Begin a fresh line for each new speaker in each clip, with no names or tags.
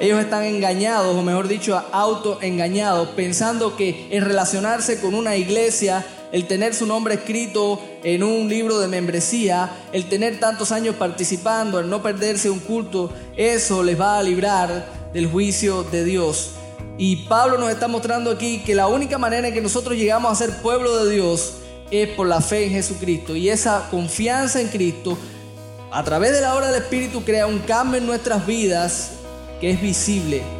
Ellos están engañados, o mejor dicho, autoengañados, pensando que el relacionarse con una iglesia, el tener su nombre escrito en un libro de membresía, el tener tantos años participando, el no perderse un culto, eso les va a librar del juicio de Dios. Y Pablo nos está mostrando aquí que la única manera en que nosotros llegamos a ser pueblo de Dios es por la fe en Jesucristo. Y esa confianza en Cristo, a través de la obra del Espíritu, crea un cambio en nuestras vidas que es visible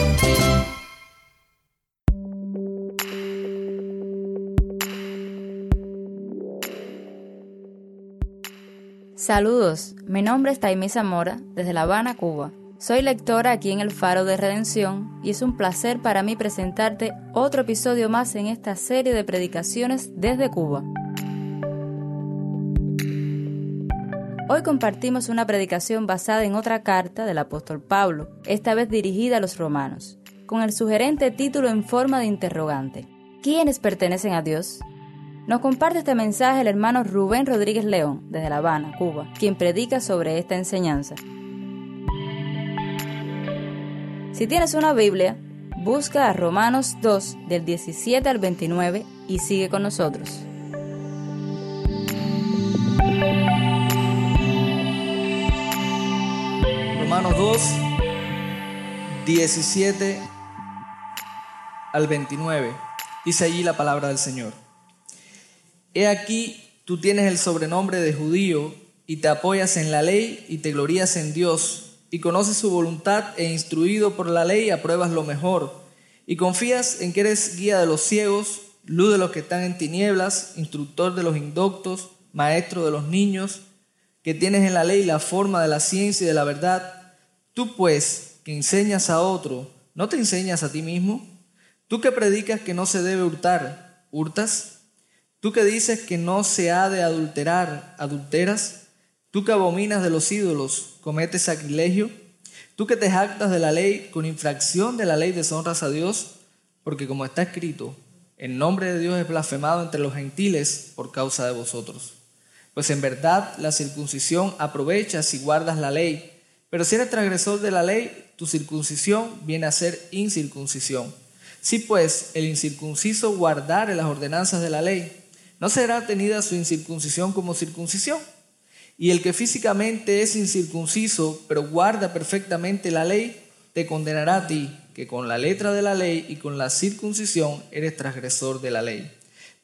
Saludos, mi nombre es Taimí Zamora, desde La Habana, Cuba. Soy lectora aquí en el Faro de Redención y es un placer para mí presentarte otro episodio más en esta serie de predicaciones desde Cuba. Hoy compartimos una predicación basada en otra carta del apóstol Pablo, esta vez dirigida a los romanos, con el sugerente título en forma de interrogante. ¿Quiénes pertenecen a Dios? Nos comparte este mensaje el hermano Rubén Rodríguez León, desde La Habana, Cuba, quien predica sobre esta enseñanza. Si tienes una Biblia, busca a Romanos 2 del 17 al 29 y sigue con nosotros.
Romanos 2, 17 al 29. Dice allí la palabra del Señor. He aquí, tú tienes el sobrenombre de judío y te apoyas en la ley y te glorías en Dios y conoces su voluntad e instruido por la ley apruebas lo mejor y confías en que eres guía de los ciegos, luz de los que están en tinieblas, instructor de los indoctos, maestro de los niños, que tienes en la ley la forma de la ciencia y de la verdad. Tú pues, que enseñas a otro, ¿no te enseñas a ti mismo? Tú que predicas que no se debe hurtar, ¿hurtas? Tú que dices que no se ha de adulterar, adulteras. Tú que abominas de los ídolos, cometes sacrilegio. Tú que te jactas de la ley, con infracción de la ley deshonras a Dios, porque como está escrito, el nombre de Dios es blasfemado entre los gentiles por causa de vosotros. Pues en verdad la circuncisión aprovecha si guardas la ley, pero si eres transgresor de la ley, tu circuncisión viene a ser incircuncisión. Si pues el incircunciso guardare las ordenanzas de la ley, no será tenida su incircuncisión como circuncisión. Y el que físicamente es incircunciso, pero guarda perfectamente la ley, te condenará a ti, que con la letra de la ley y con la circuncisión eres transgresor de la ley.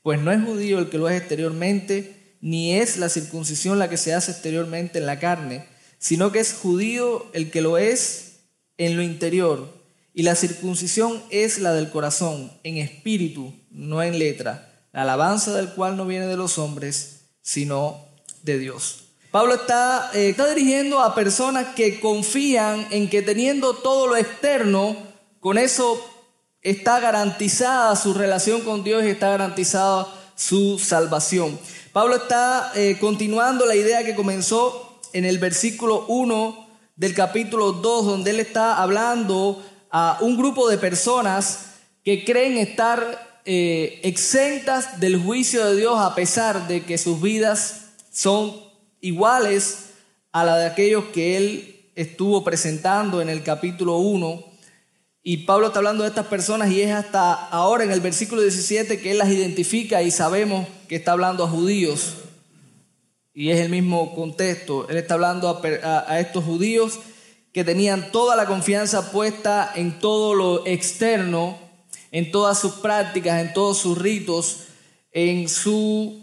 Pues no es judío el que lo es exteriormente, ni es la circuncisión la que se hace exteriormente en la carne, sino que es judío el que lo es en lo interior. Y la circuncisión es la del corazón, en espíritu, no en letra la alabanza del cual no viene de los hombres, sino de Dios. Pablo está, eh, está dirigiendo a personas que confían en que teniendo todo lo externo, con eso está garantizada su relación con Dios y está garantizada su salvación. Pablo está eh, continuando la idea que comenzó en el versículo 1 del capítulo 2, donde él está hablando a un grupo de personas que creen estar eh, exentas del juicio de Dios a pesar de que sus vidas son iguales a la de aquellos que él estuvo presentando en el capítulo 1. Y Pablo está hablando de estas personas y es hasta ahora en el versículo 17 que él las identifica y sabemos que está hablando a judíos. Y es el mismo contexto. Él está hablando a, a estos judíos que tenían toda la confianza puesta en todo lo externo en todas sus prácticas, en todos sus ritos, en su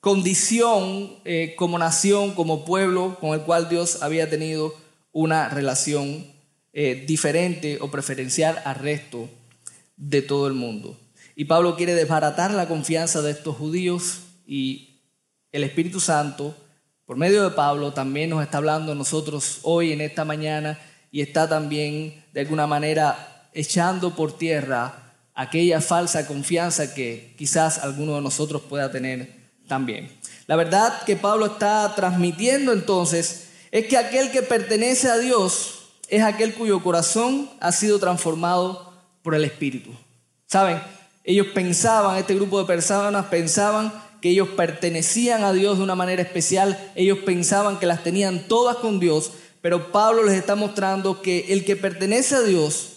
condición eh, como nación, como pueblo con el cual Dios había tenido una relación eh, diferente o preferencial al resto de todo el mundo. Y Pablo quiere desbaratar la confianza de estos judíos y el Espíritu Santo, por medio de Pablo, también nos está hablando a nosotros hoy en esta mañana y está también de alguna manera echando por tierra aquella falsa confianza que quizás alguno de nosotros pueda tener también. La verdad que Pablo está transmitiendo entonces es que aquel que pertenece a Dios es aquel cuyo corazón ha sido transformado por el Espíritu. ¿Saben? Ellos pensaban, este grupo de personas pensaban que ellos pertenecían a Dios de una manera especial, ellos pensaban que las tenían todas con Dios, pero Pablo les está mostrando que el que pertenece a Dios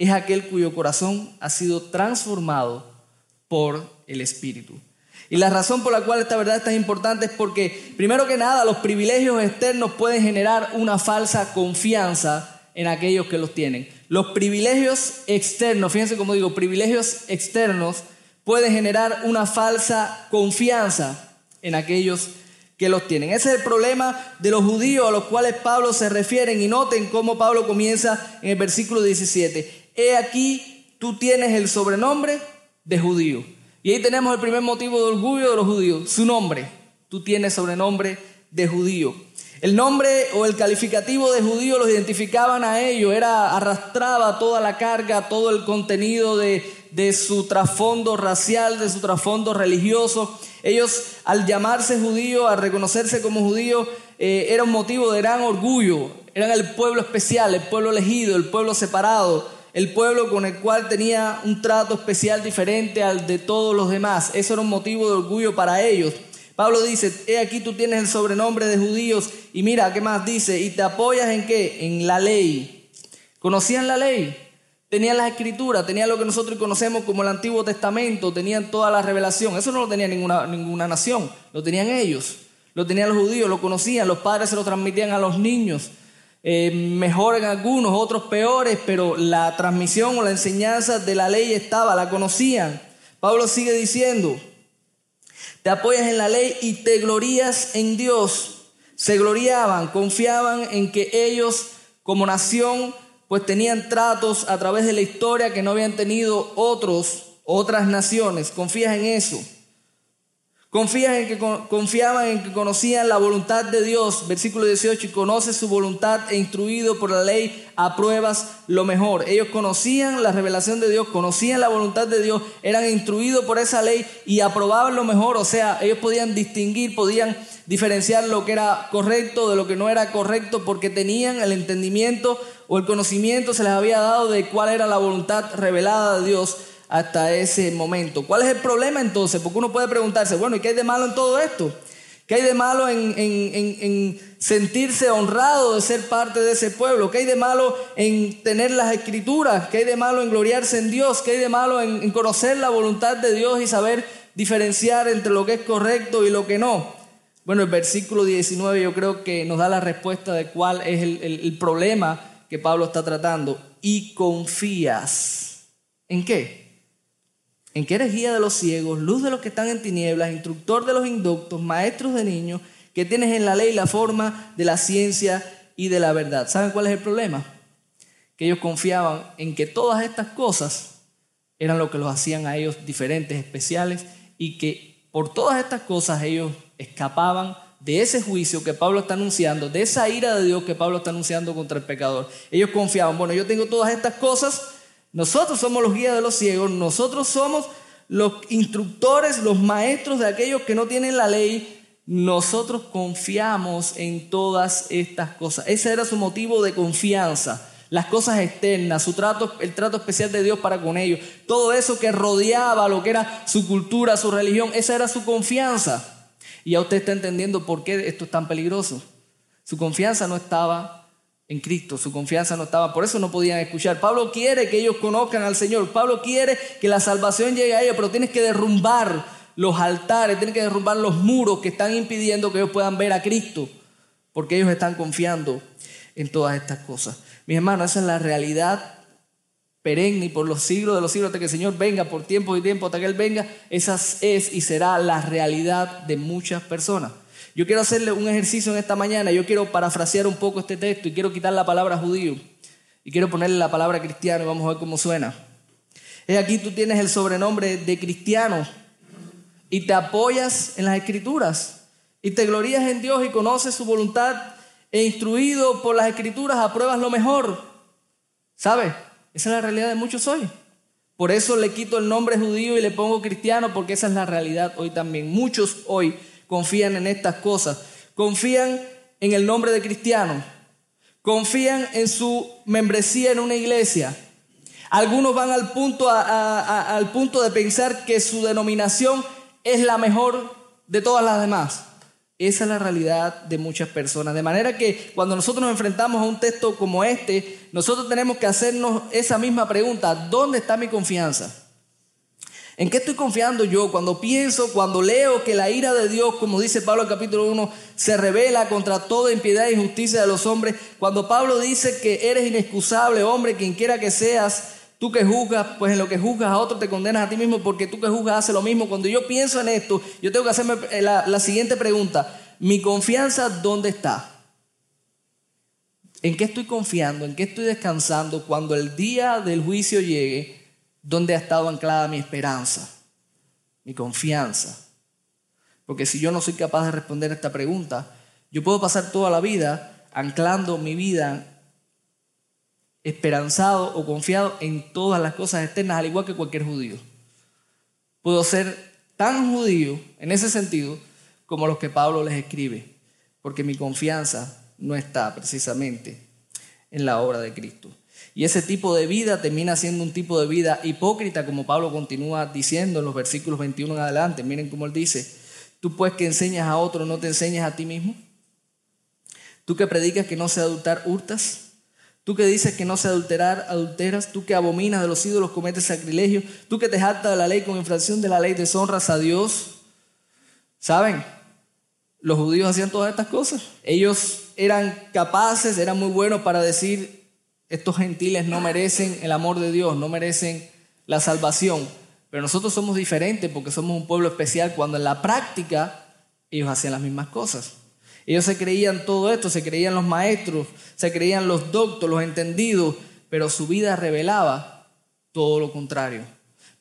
es aquel cuyo corazón ha sido transformado por el Espíritu. Y la razón por la cual esta verdad es tan importante es porque, primero que nada, los privilegios externos pueden generar una falsa confianza en aquellos que los tienen. Los privilegios externos, fíjense cómo digo, privilegios externos pueden generar una falsa confianza en aquellos que los tienen. Ese es el problema de los judíos a los cuales Pablo se refiere. Y noten cómo Pablo comienza en el versículo 17. He aquí, tú tienes el sobrenombre de judío. Y ahí tenemos el primer motivo de orgullo de los judíos, su nombre. Tú tienes sobrenombre de judío. El nombre o el calificativo de judío los identificaban a ellos, era arrastraba toda la carga, todo el contenido de, de su trasfondo racial, de su trasfondo religioso. Ellos al llamarse judío, al reconocerse como judío, eh, era un motivo de gran orgullo. Eran el pueblo especial, el pueblo elegido, el pueblo separado el pueblo con el cual tenía un trato especial diferente al de todos los demás. Eso era un motivo de orgullo para ellos. Pablo dice, he aquí tú tienes el sobrenombre de judíos y mira, ¿qué más dice? ¿Y te apoyas en qué? En la ley. ¿Conocían la ley? Tenían las escrituras, tenían lo que nosotros conocemos como el Antiguo Testamento, tenían toda la revelación. Eso no lo tenía ninguna, ninguna nación, lo tenían ellos, lo tenían los judíos, lo conocían, los padres se lo transmitían a los niños. Eh, mejor en algunos, otros peores, pero la transmisión o la enseñanza de la ley estaba, la conocían. Pablo sigue diciendo, te apoyas en la ley y te glorías en Dios. Se gloriaban, confiaban en que ellos como nación pues tenían tratos a través de la historia que no habían tenido otros, otras naciones. Confías en eso. Confían en que, confiaban en que conocían la voluntad de Dios, versículo 18, y conoces su voluntad e instruido por la ley, apruebas lo mejor. Ellos conocían la revelación de Dios, conocían la voluntad de Dios, eran instruidos por esa ley y aprobaban lo mejor. O sea, ellos podían distinguir, podían diferenciar lo que era correcto de lo que no era correcto porque tenían el entendimiento o el conocimiento se les había dado de cuál era la voluntad revelada de Dios hasta ese momento. ¿Cuál es el problema entonces? Porque uno puede preguntarse, bueno, ¿y qué hay de malo en todo esto? ¿Qué hay de malo en, sentirse honrado de ser parte de ese pueblo? ¿Qué hay de malo en tener las escrituras? ¿Qué hay de malo en gloriarse en Dios? ¿Qué hay de malo en, conocer la voluntad de Dios y saber diferenciar entre lo que es correcto y lo que no? Bueno, el versículo 19 yo creo que nos da la respuesta de cuál es el problema que Pablo está tratando. Y confías. ¿En qué? En que eres guía de los ciegos, luz de los que están en tinieblas, instructor de los inductos, maestros de niños, que tienes en la ley la forma de la ciencia y de la verdad. ¿Saben cuál es el problema? Que ellos confiaban en que todas estas cosas eran lo que los hacían a ellos diferentes, especiales, y que por todas estas cosas ellos escapaban de ese juicio que Pablo está anunciando, de esa ira de Dios que Pablo está anunciando contra el pecador. Ellos confiaban, bueno, yo tengo todas estas cosas, nosotros somos los guías de los ciegos, nosotros somos los instructores, los maestros de aquellos que no tienen la ley. Nosotros confiamos en todas estas cosas. Ese era su motivo de confianza. Las cosas externas, su trato, el trato especial de Dios para con ellos, todo eso que rodeaba lo que era su cultura, su religión, esa era su confianza. Y ya usted está entendiendo por qué esto es tan peligroso. Su confianza no estaba en Cristo, su confianza no estaba, por eso no podían escuchar. Pablo quiere que ellos conozcan al Señor, Pablo quiere que la salvación llegue a ellos, pero tienes que derrumbar los altares, tienes que derrumbar los muros que están impidiendo que ellos puedan ver a Cristo, porque ellos están confiando en todas estas cosas. Mis hermanos, esa es la realidad perenne por los siglos de los siglos hasta que el Señor venga, por tiempo y tiempo hasta que Él venga, esa es y será la realidad de muchas personas. Yo quiero hacerle un ejercicio en esta mañana, yo quiero parafrasear un poco este texto y quiero quitar la palabra judío y quiero ponerle la palabra cristiano y vamos a ver cómo suena. Es aquí tú tienes el sobrenombre de cristiano y te apoyas en las escrituras y te glorías en Dios y conoces su voluntad e instruido por las escrituras apruebas lo mejor. ¿Sabes? Esa es la realidad de muchos hoy. Por eso le quito el nombre judío y le pongo cristiano porque esa es la realidad hoy también. Muchos hoy confían en estas cosas. Confían en el nombre de cristiano. Confían en su membresía en una iglesia. Algunos van al punto, al punto de pensar que su denominación es la mejor de todas las demás. Esa es la realidad de muchas personas. De manera que cuando nosotros nos enfrentamos a un texto como este, nosotros tenemos que hacernos esa misma pregunta. ¿Dónde está mi confianza? ¿En qué estoy confiando yo cuando pienso, cuando leo que la ira de Dios, como dice Pablo en capítulo 1, se revela contra toda impiedad e injusticia de los hombres? Cuando Pablo dice que eres inexcusable, hombre, quien quiera que seas, Tú que juzgas, pues en lo que juzgas a otro te condenas a ti mismo porque tú que juzgas haces lo mismo. Cuando yo pienso en esto, yo tengo que hacerme eh, la siguiente pregunta. ¿Mi confianza dónde está? ¿En qué estoy confiando? ¿En qué estoy descansando cuando el día del juicio llegue? ¿Dónde ha estado anclada mi esperanza? Mi confianza. Porque si yo no soy capaz de responder esta pregunta, yo puedo pasar toda la vida anclando mi vida esperanzado o confiado en todas las cosas externas, al igual que cualquier judío. Puedo ser tan judío en ese sentido como los que Pablo les escribe, porque mi confianza no está precisamente en la obra de Cristo. Y ese tipo de vida termina siendo un tipo de vida hipócrita, como Pablo continúa diciendo en los versículos 21 en adelante. Miren cómo él dice, tú pues que enseñas a otro, no te enseñas a ti mismo. Tú que predicas que no se adultar, hurtas. Tú que dices que no se adulterar, adulteras. Tú que abominas de los ídolos, cometes sacrilegio. Tú que te jactas de la ley con infracción de la ley, deshonras a Dios. ¿Saben? Los judíos hacían todas estas cosas. Ellos eran capaces, eran muy buenos para decir, estos gentiles no merecen el amor de Dios, no merecen la salvación. Pero nosotros somos diferentes porque somos un pueblo especial cuando en la práctica ellos hacían las mismas cosas. Ellos se creían todo esto, se creían los maestros, se creían los doctos, los entendidos, pero su vida revelaba todo lo contrario.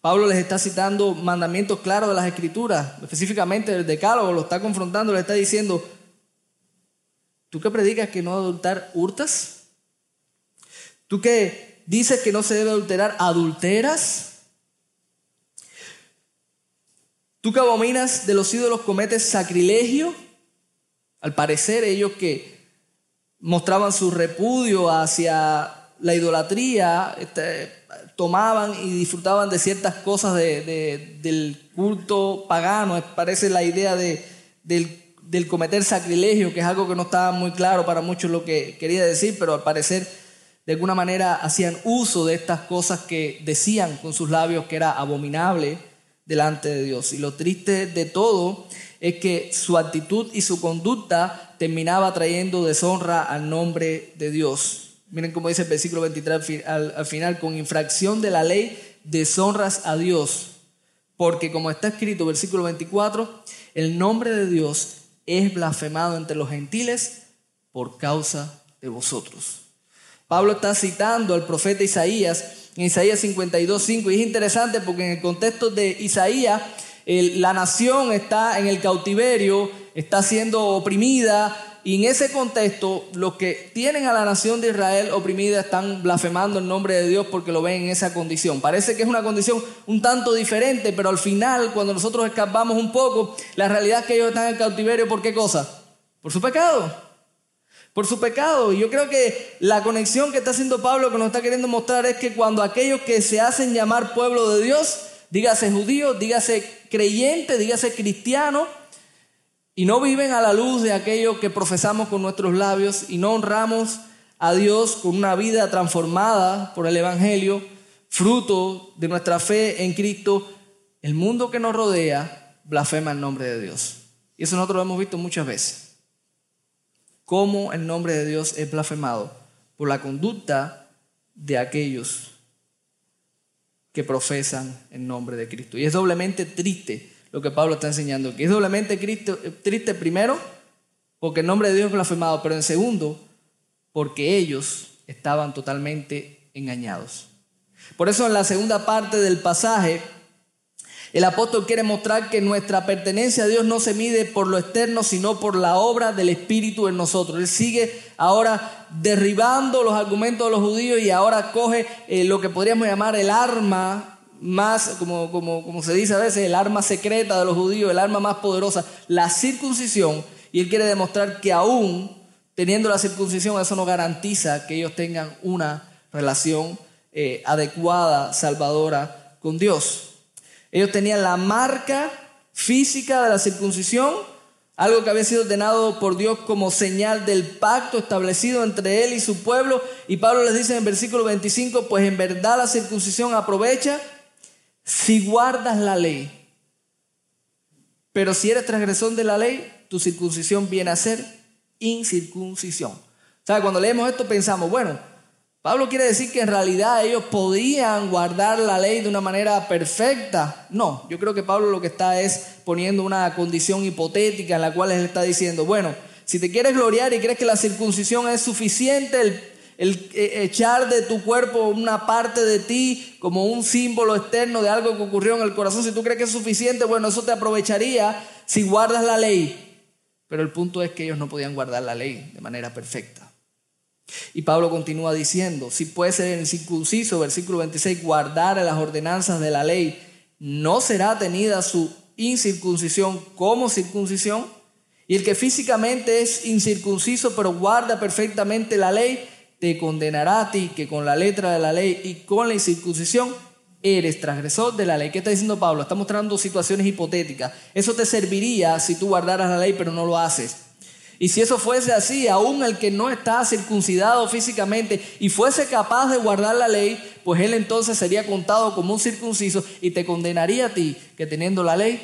Pablo les está citando mandamientos claros de las escrituras, específicamente del decálogo, lo está confrontando, le está diciendo, ¿tú que predicas que no adultar hurtas? ¿Tú que dices que no se debe adulterar adulteras? ¿Tú que abominas de los ídolos cometes sacrilegio? Al parecer ellos que mostraban su repudio hacia la idolatría, este, tomaban y disfrutaban de ciertas cosas del culto pagano. Parece la idea de, del, del, cometer sacrilegio, que es algo que no estaba muy claro para muchos lo que quería decir, pero al parecer de alguna manera hacían uso de estas cosas que decían con sus labios que era abominable delante de Dios. Y lo triste de todo es que su actitud y su conducta terminaba trayendo deshonra al nombre de Dios. Miren cómo dice el versículo 23 al, final, con infracción de la ley deshonras a Dios, porque como está escrito, versículo 24, el nombre de Dios es blasfemado entre los gentiles por causa de vosotros. Pablo está citando al profeta Isaías en Isaías 52, 5, y es interesante porque en el contexto de Isaías, la nación está en el cautiverio, está siendo oprimida, y en ese contexto, los que tienen a la nación de Israel oprimida están blasfemando el nombre de Dios porque lo ven en esa condición. Parece que es una condición un tanto diferente, pero al final, cuando nosotros escapamos un poco, la realidad es que ellos están en cautiverio por qué cosa? Por su pecado. Por su pecado. Y yo creo que la conexión que está haciendo Pablo, que nos está queriendo mostrar, es que cuando aquellos que se hacen llamar pueblo de Dios, dígase judío, dígase creyente, dígase cristiano, y no viven a la luz de aquello que profesamos con nuestros labios y no honramos a Dios con una vida transformada por el Evangelio, fruto de nuestra fe en Cristo, el mundo que nos rodea blasfema el nombre de Dios. Y eso nosotros lo hemos visto muchas veces. Cómo el nombre de Dios es blasfemado por la conducta de aquellos que profesan el nombre de Cristo. Y es doblemente triste lo que Pablo está enseñando aquí. Es doblemente triste primero porque el nombre de Dios es blasfemado, pero en segundo porque ellos estaban totalmente engañados. Por eso en la segunda parte del pasaje, el apóstol quiere mostrar que nuestra pertenencia a Dios no se mide por lo externo, sino por la obra del Espíritu en nosotros. Él sigue ahora derribando los argumentos de los judíos y ahora coge eh, lo que podríamos llamar el arma más, como, como, como se dice a veces, el arma secreta de los judíos, el arma más poderosa, la circuncisión. Y él quiere demostrar que aún teniendo la circuncisión, eso no garantiza que ellos tengan una relación eh, adecuada, salvadora con Dios. Ellos tenían la marca física de la circuncisión, algo que había sido ordenado por Dios como señal del pacto establecido entre él y su pueblo. Y Pablo les dice en el versículo 25, pues en verdad la circuncisión aprovecha si guardas la ley. Pero si eres transgresor de la ley, tu circuncisión viene a ser incircuncisión. O sea, cuando leemos esto pensamos, bueno, Pablo quiere decir que en realidad ellos podían guardar la ley de una manera perfecta. No, yo creo que Pablo lo que está es poniendo una condición hipotética en la cual él está diciendo, bueno, si te quieres gloriar y crees que la circuncisión es suficiente, el, el eh, echar de tu cuerpo una parte de ti como un símbolo externo de algo que ocurrió en el corazón, si tú crees que es suficiente, bueno, eso te aprovecharía si guardas la ley. Pero el punto es que ellos no podían guardar la ley de manera perfecta. Y Pablo continúa diciendo, si puede ser el circunciso, versículo 26, guardar las ordenanzas de la ley, ¿no será tenida su incircuncisión como circuncisión? Y el que físicamente es incircunciso, pero guarda perfectamente la ley, te condenará a ti que con la letra de la ley y con la incircuncisión eres transgresor de la ley. ¿Qué está diciendo Pablo? Está mostrando situaciones hipotéticas. Eso te serviría si tú guardaras la ley, pero no lo haces. Y si eso fuese así, aún el que no está circuncidado físicamente y fuese capaz de guardar la ley, pues él entonces sería contado como un circunciso y te condenaría a ti que teniendo la ley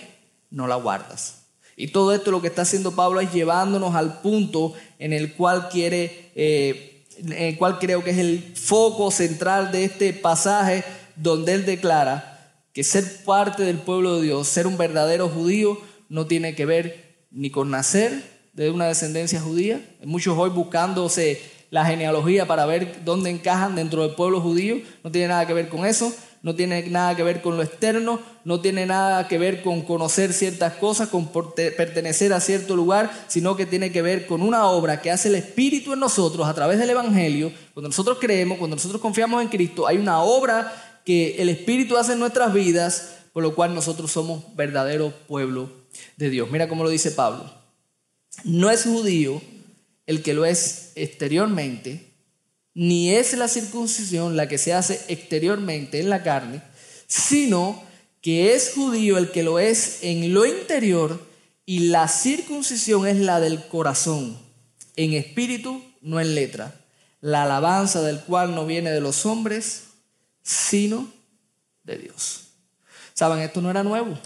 no la guardas. Y todo esto lo que está haciendo Pablo es llevándonos al punto en el cual quiere, eh, en el cual creo que es el foco central de este pasaje donde él declara que ser parte del pueblo de Dios, ser un verdadero judío, no tiene que ver ni con nacer de una descendencia judía. Muchos hoy buscándose la genealogía para ver dónde encajan dentro del pueblo judío. No tiene nada que ver con eso, no tiene nada que ver con lo externo, no tiene nada que ver con conocer ciertas cosas, con pertenecer a cierto lugar, sino que tiene que ver con una obra que hace el Espíritu en nosotros a través del Evangelio. Cuando nosotros creemos, cuando nosotros confiamos en Cristo, hay una obra que el Espíritu hace en nuestras vidas, por lo cual nosotros somos verdadero pueblo de Dios. Mira cómo lo dice Pablo. No es judío el que lo es exteriormente, ni es la circuncisión la que se hace exteriormente en la carne, sino que es judío el que lo es en lo interior y la circuncisión es la del corazón, en espíritu, no en letra, la alabanza del cual no viene de los hombres, sino de Dios. Saben, esto no era nuevo.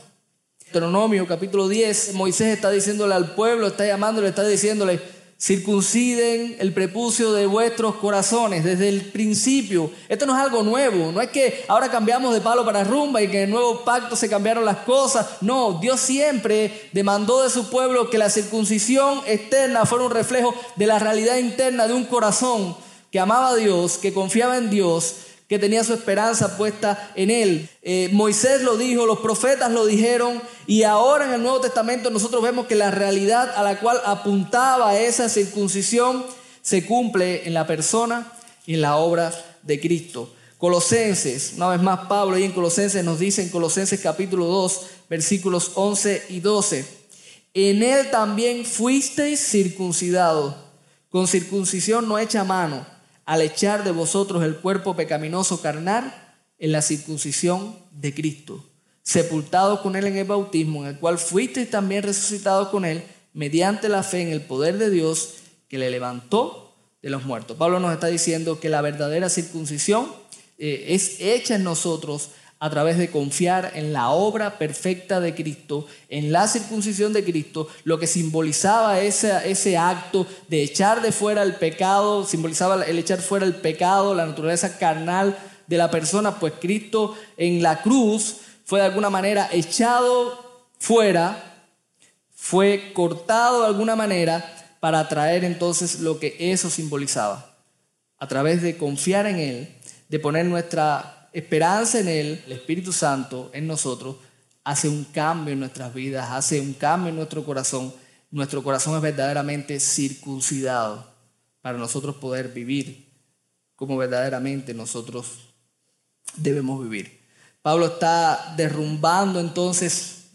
Deuteronomio capítulo 10, Moisés está diciéndole al pueblo, está llamándole, está diciéndole, circunciden el prepucio de vuestros corazones desde el principio. Esto no es algo nuevo, no es que ahora cambiamos de palo para rumba y que en el nuevo pacto se cambiaron las cosas. No, Dios siempre demandó de su pueblo que la circuncisión externa fuera un reflejo de la realidad interna de un corazón que amaba a Dios, que confiaba en Dios que tenía su esperanza puesta en él. Eh, Moisés lo dijo, los profetas lo dijeron y ahora en el Nuevo Testamento nosotros vemos que la realidad a la cual apuntaba esa circuncisión se cumple en la persona y en la obra de Cristo. Colosenses, una vez más Pablo ahí en Colosenses nos dice en Colosenses capítulo 2 versículos 11 y 12, en él también fuisteis circuncidados con circuncisión no hecha mano al echar de vosotros el cuerpo pecaminoso carnal en la circuncisión de Cristo, sepultado con él en el bautismo, en el cual fuisteis también resucitados con él mediante la fe en el poder de Dios que le levantó de los muertos. Pablo nos está diciendo que la verdadera circuncisión eh, es hecha en nosotros a través de confiar en la obra perfecta de Cristo, en la circuncisión de Cristo, lo que simbolizaba ese, ese acto de echar de fuera el pecado, simbolizaba el echar fuera el pecado, la naturaleza carnal de la persona, pues Cristo en la cruz fue de alguna manera echado fuera, fue cortado de alguna manera para traer entonces lo que eso simbolizaba. A través de confiar en Él, de poner nuestra esperanza en Él, el Espíritu Santo en nosotros, hace un cambio en nuestras vidas, hace un cambio en nuestro corazón. Nuestro corazón es verdaderamente circuncidado para nosotros poder vivir como verdaderamente nosotros debemos vivir. Pablo está derrumbando entonces,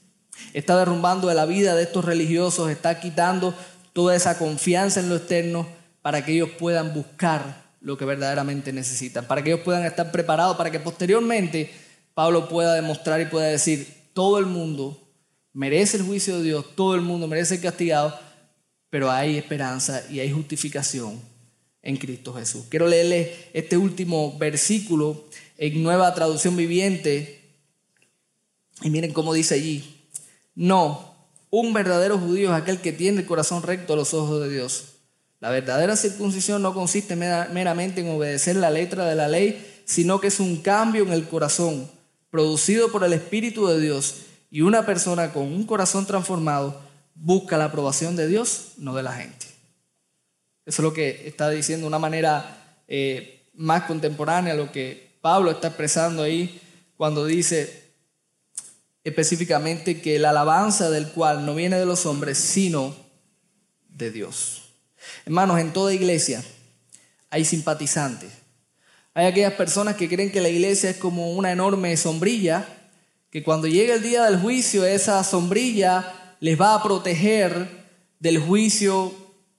está derrumbando de la vida de estos religiosos, está quitando toda esa confianza en lo externo para que ellos puedan buscar lo que verdaderamente necesitan, para que ellos puedan estar preparados, para que posteriormente Pablo pueda demostrar y pueda decir, todo el mundo merece el juicio de Dios, todo el mundo merece ser castigado, pero hay esperanza y hay justificación en Cristo Jesús. Quiero leerle este último versículo en nueva traducción viviente y miren cómo dice allí, no, un verdadero judío es aquel que tiene el corazón recto a los ojos de Dios. La verdadera circuncisión no consiste meramente en obedecer la letra de la ley, sino que es un cambio en el corazón, producido por el Espíritu de Dios. Y una persona con un corazón transformado busca la aprobación de Dios, no de la gente. Eso es lo que está diciendo de una manera eh, más contemporánea, lo que Pablo está expresando ahí cuando dice, específicamente que la alabanza del cual no viene de los hombres, sino de Dios. Hermanos, en toda iglesia hay simpatizantes. Hay aquellas personas que creen que la iglesia es como una enorme sombrilla, que cuando llegue el día del juicio, esa sombrilla les va a proteger del juicio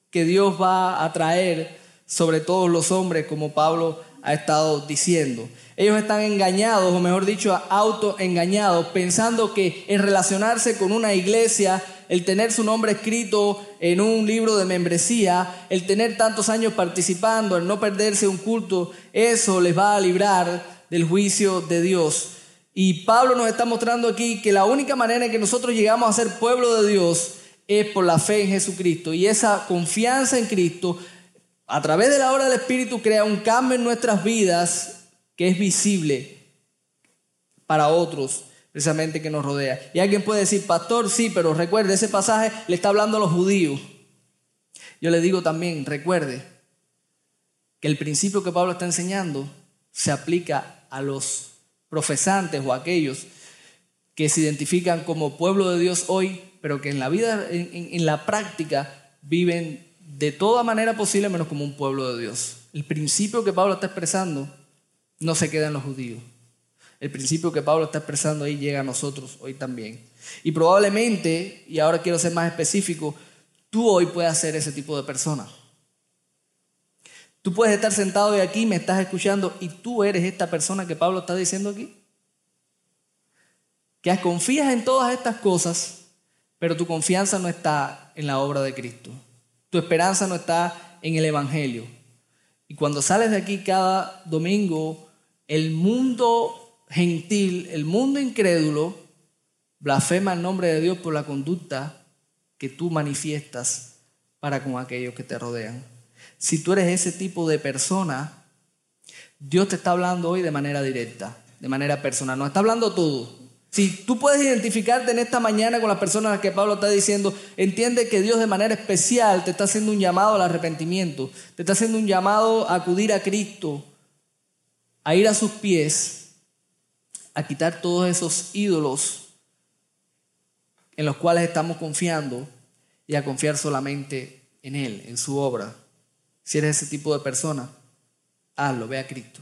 que Dios va a traer sobre todos los hombres, como Pablo ha estado diciendo. Ellos están engañados, o mejor dicho, autoengañados, pensando que en relacionarse con una iglesia, el tener su nombre escrito en un libro de membresía, el tener tantos años participando, el no perderse un culto, eso les va a librar del juicio de Dios. Y Pablo nos está mostrando aquí que la única manera en que nosotros llegamos a ser pueblo de Dios es por la fe en Jesucristo. Y esa confianza en Cristo a través de la obra del Espíritu crea un cambio en nuestras vidas que es visible para otros precisamente que nos rodea. Y alguien puede decir, pastor, sí, pero recuerde, ese pasaje le está hablando a los judíos. Yo le digo también, recuerde que el principio que Pablo está enseñando se aplica a los profesantes o a aquellos que se identifican como pueblo de Dios hoy, pero que en la vida, en, en la práctica, viven de toda manera posible menos como un pueblo de Dios. El principio que Pablo está expresando no se queda en los judíos. El principio que Pablo está expresando ahí llega a nosotros hoy también. Y probablemente, y ahora quiero ser más específico, tú hoy puedes ser ese tipo de persona. Tú puedes estar sentado hoy aquí, me estás escuchando y tú eres esta persona que Pablo está diciendo aquí. Que confías en todas estas cosas, pero tu confianza no está en la obra de Cristo. Tu esperanza no está en el Evangelio. Y cuando sales de aquí cada domingo, el mundo gentil, el mundo incrédulo, blasfema el nombre de Dios por la conducta que tú manifiestas para con aquellos que te rodean. Si tú eres ese tipo de persona, Dios te está hablando hoy de manera directa, de manera personal. No está hablando todo, si tú puedes identificarte en esta mañana con las personas a las que Pablo está diciendo, entiende que Dios de manera especial te está haciendo un llamado al arrepentimiento, te está haciendo un llamado a acudir a Cristo, a ir a sus pies, a quitar todos esos ídolos en los cuales estamos confiando y a confiar solamente en Él, en su obra. Si eres ese tipo de persona, hazlo, ve a Cristo,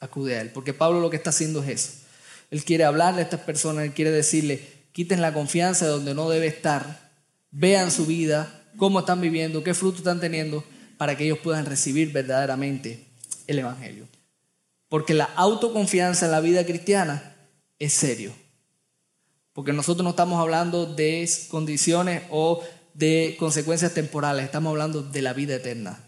acude a Él, porque Pablo lo que está haciendo es eso él quiere hablarle a estas personas, Él quiere decirle, quiten la confianza de donde no debe estar, vean su vida, cómo están viviendo, qué fruto están teniendo, para que ellos puedan recibir verdaderamente el Evangelio. Porque la autoconfianza en la vida cristiana es serio. Porque nosotros no estamos hablando de condiciones o de consecuencias temporales, estamos hablando de la vida eterna.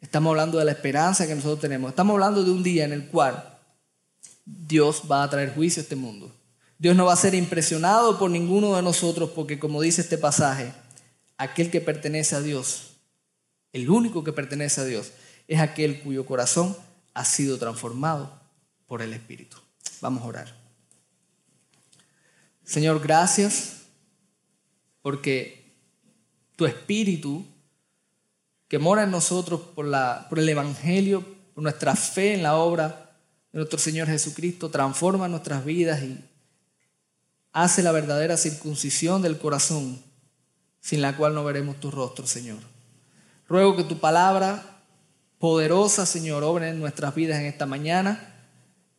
Estamos hablando de la esperanza que nosotros tenemos. Estamos hablando de un día en el cual Dios va a traer juicio a este mundo. Dios no va a ser impresionado por ninguno de nosotros porque como dice este pasaje, aquel que pertenece a Dios, el único que pertenece a Dios, es aquel cuyo corazón ha sido transformado por el Espíritu. Vamos a orar. Señor, gracias porque tu Espíritu que mora en nosotros por, la, por el Evangelio, por nuestra fe en la obra de nuestro Señor Jesucristo, transforma nuestras vidas y hace la verdadera circuncisión del corazón, sin la cual no veremos tu rostro, Señor. Ruego que tu palabra poderosa, Señor, obre en nuestras vidas en esta mañana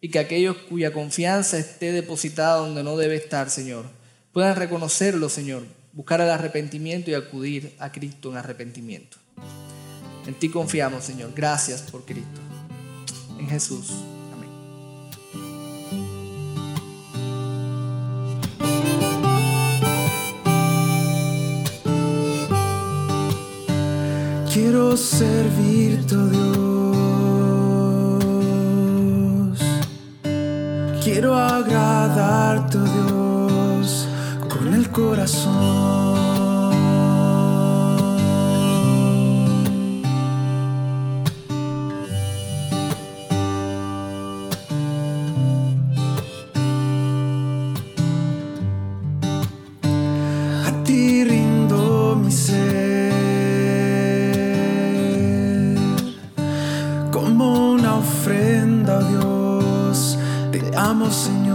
y que aquellos cuya confianza esté depositada donde no debe estar, Señor, puedan reconocerlo, Señor, buscar el arrepentimiento y acudir a Cristo en arrepentimiento. En ti confiamos, Señor. Gracias por Cristo. En Jesús.
Quiero servirte, oh Dios. Quiero agradarte, oh Dios, con el corazón. Ofrenda, Dios. Te amo, Señor.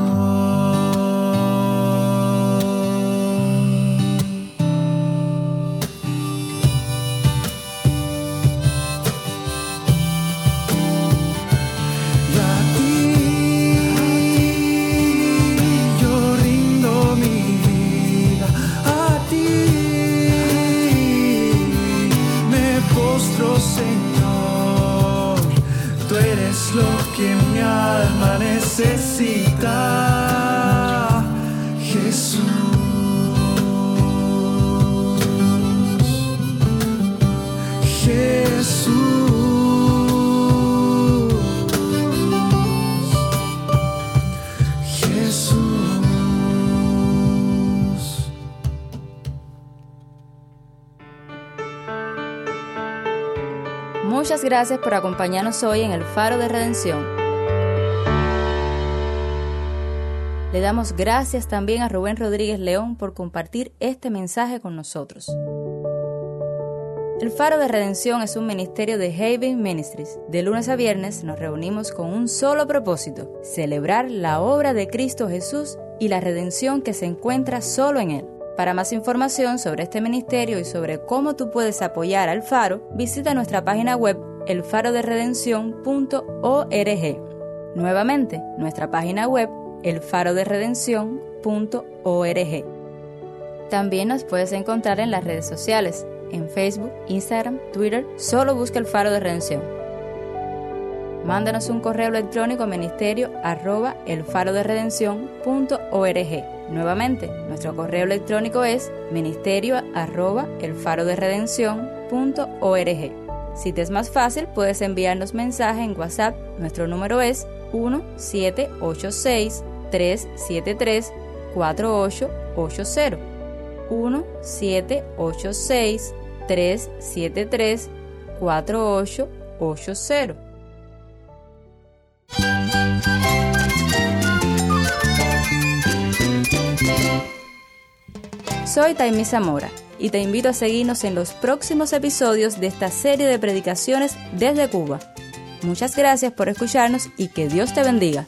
Muchas gracias por acompañarnos hoy en el Faro de Redención. Le damos gracias también a Rubén Rodríguez León por compartir este mensaje con nosotros. El Faro de Redención es un ministerio de Haven Ministries. De lunes a viernes nos reunimos con un solo propósito, celebrar la obra de Cristo Jesús y la redención que se encuentra solo en Él. Para más información sobre este ministerio y sobre cómo tú puedes apoyar al Faro, visita nuestra página web elfaroderedención.org. Nuevamente, nuestra página web elfaroderedención.org. También nos puedes encontrar en las redes sociales, en Facebook, Instagram, Twitter, solo busca el Faro de Redención. Mándanos un correo electrónico a ministerio arroba elfaroderedención.org. Nuevamente, nuestro correo electrónico es ministerio arroba elfaroderedención.org. Si te es más fácil, puedes enviarnos mensaje en WhatsApp. Nuestro número es 1786 373 4880. 1786 373 4880. Soy Taimi Zamora y te invito a seguirnos en los próximos episodios de esta serie de predicaciones desde Cuba. Muchas gracias por escucharnos y que Dios te bendiga.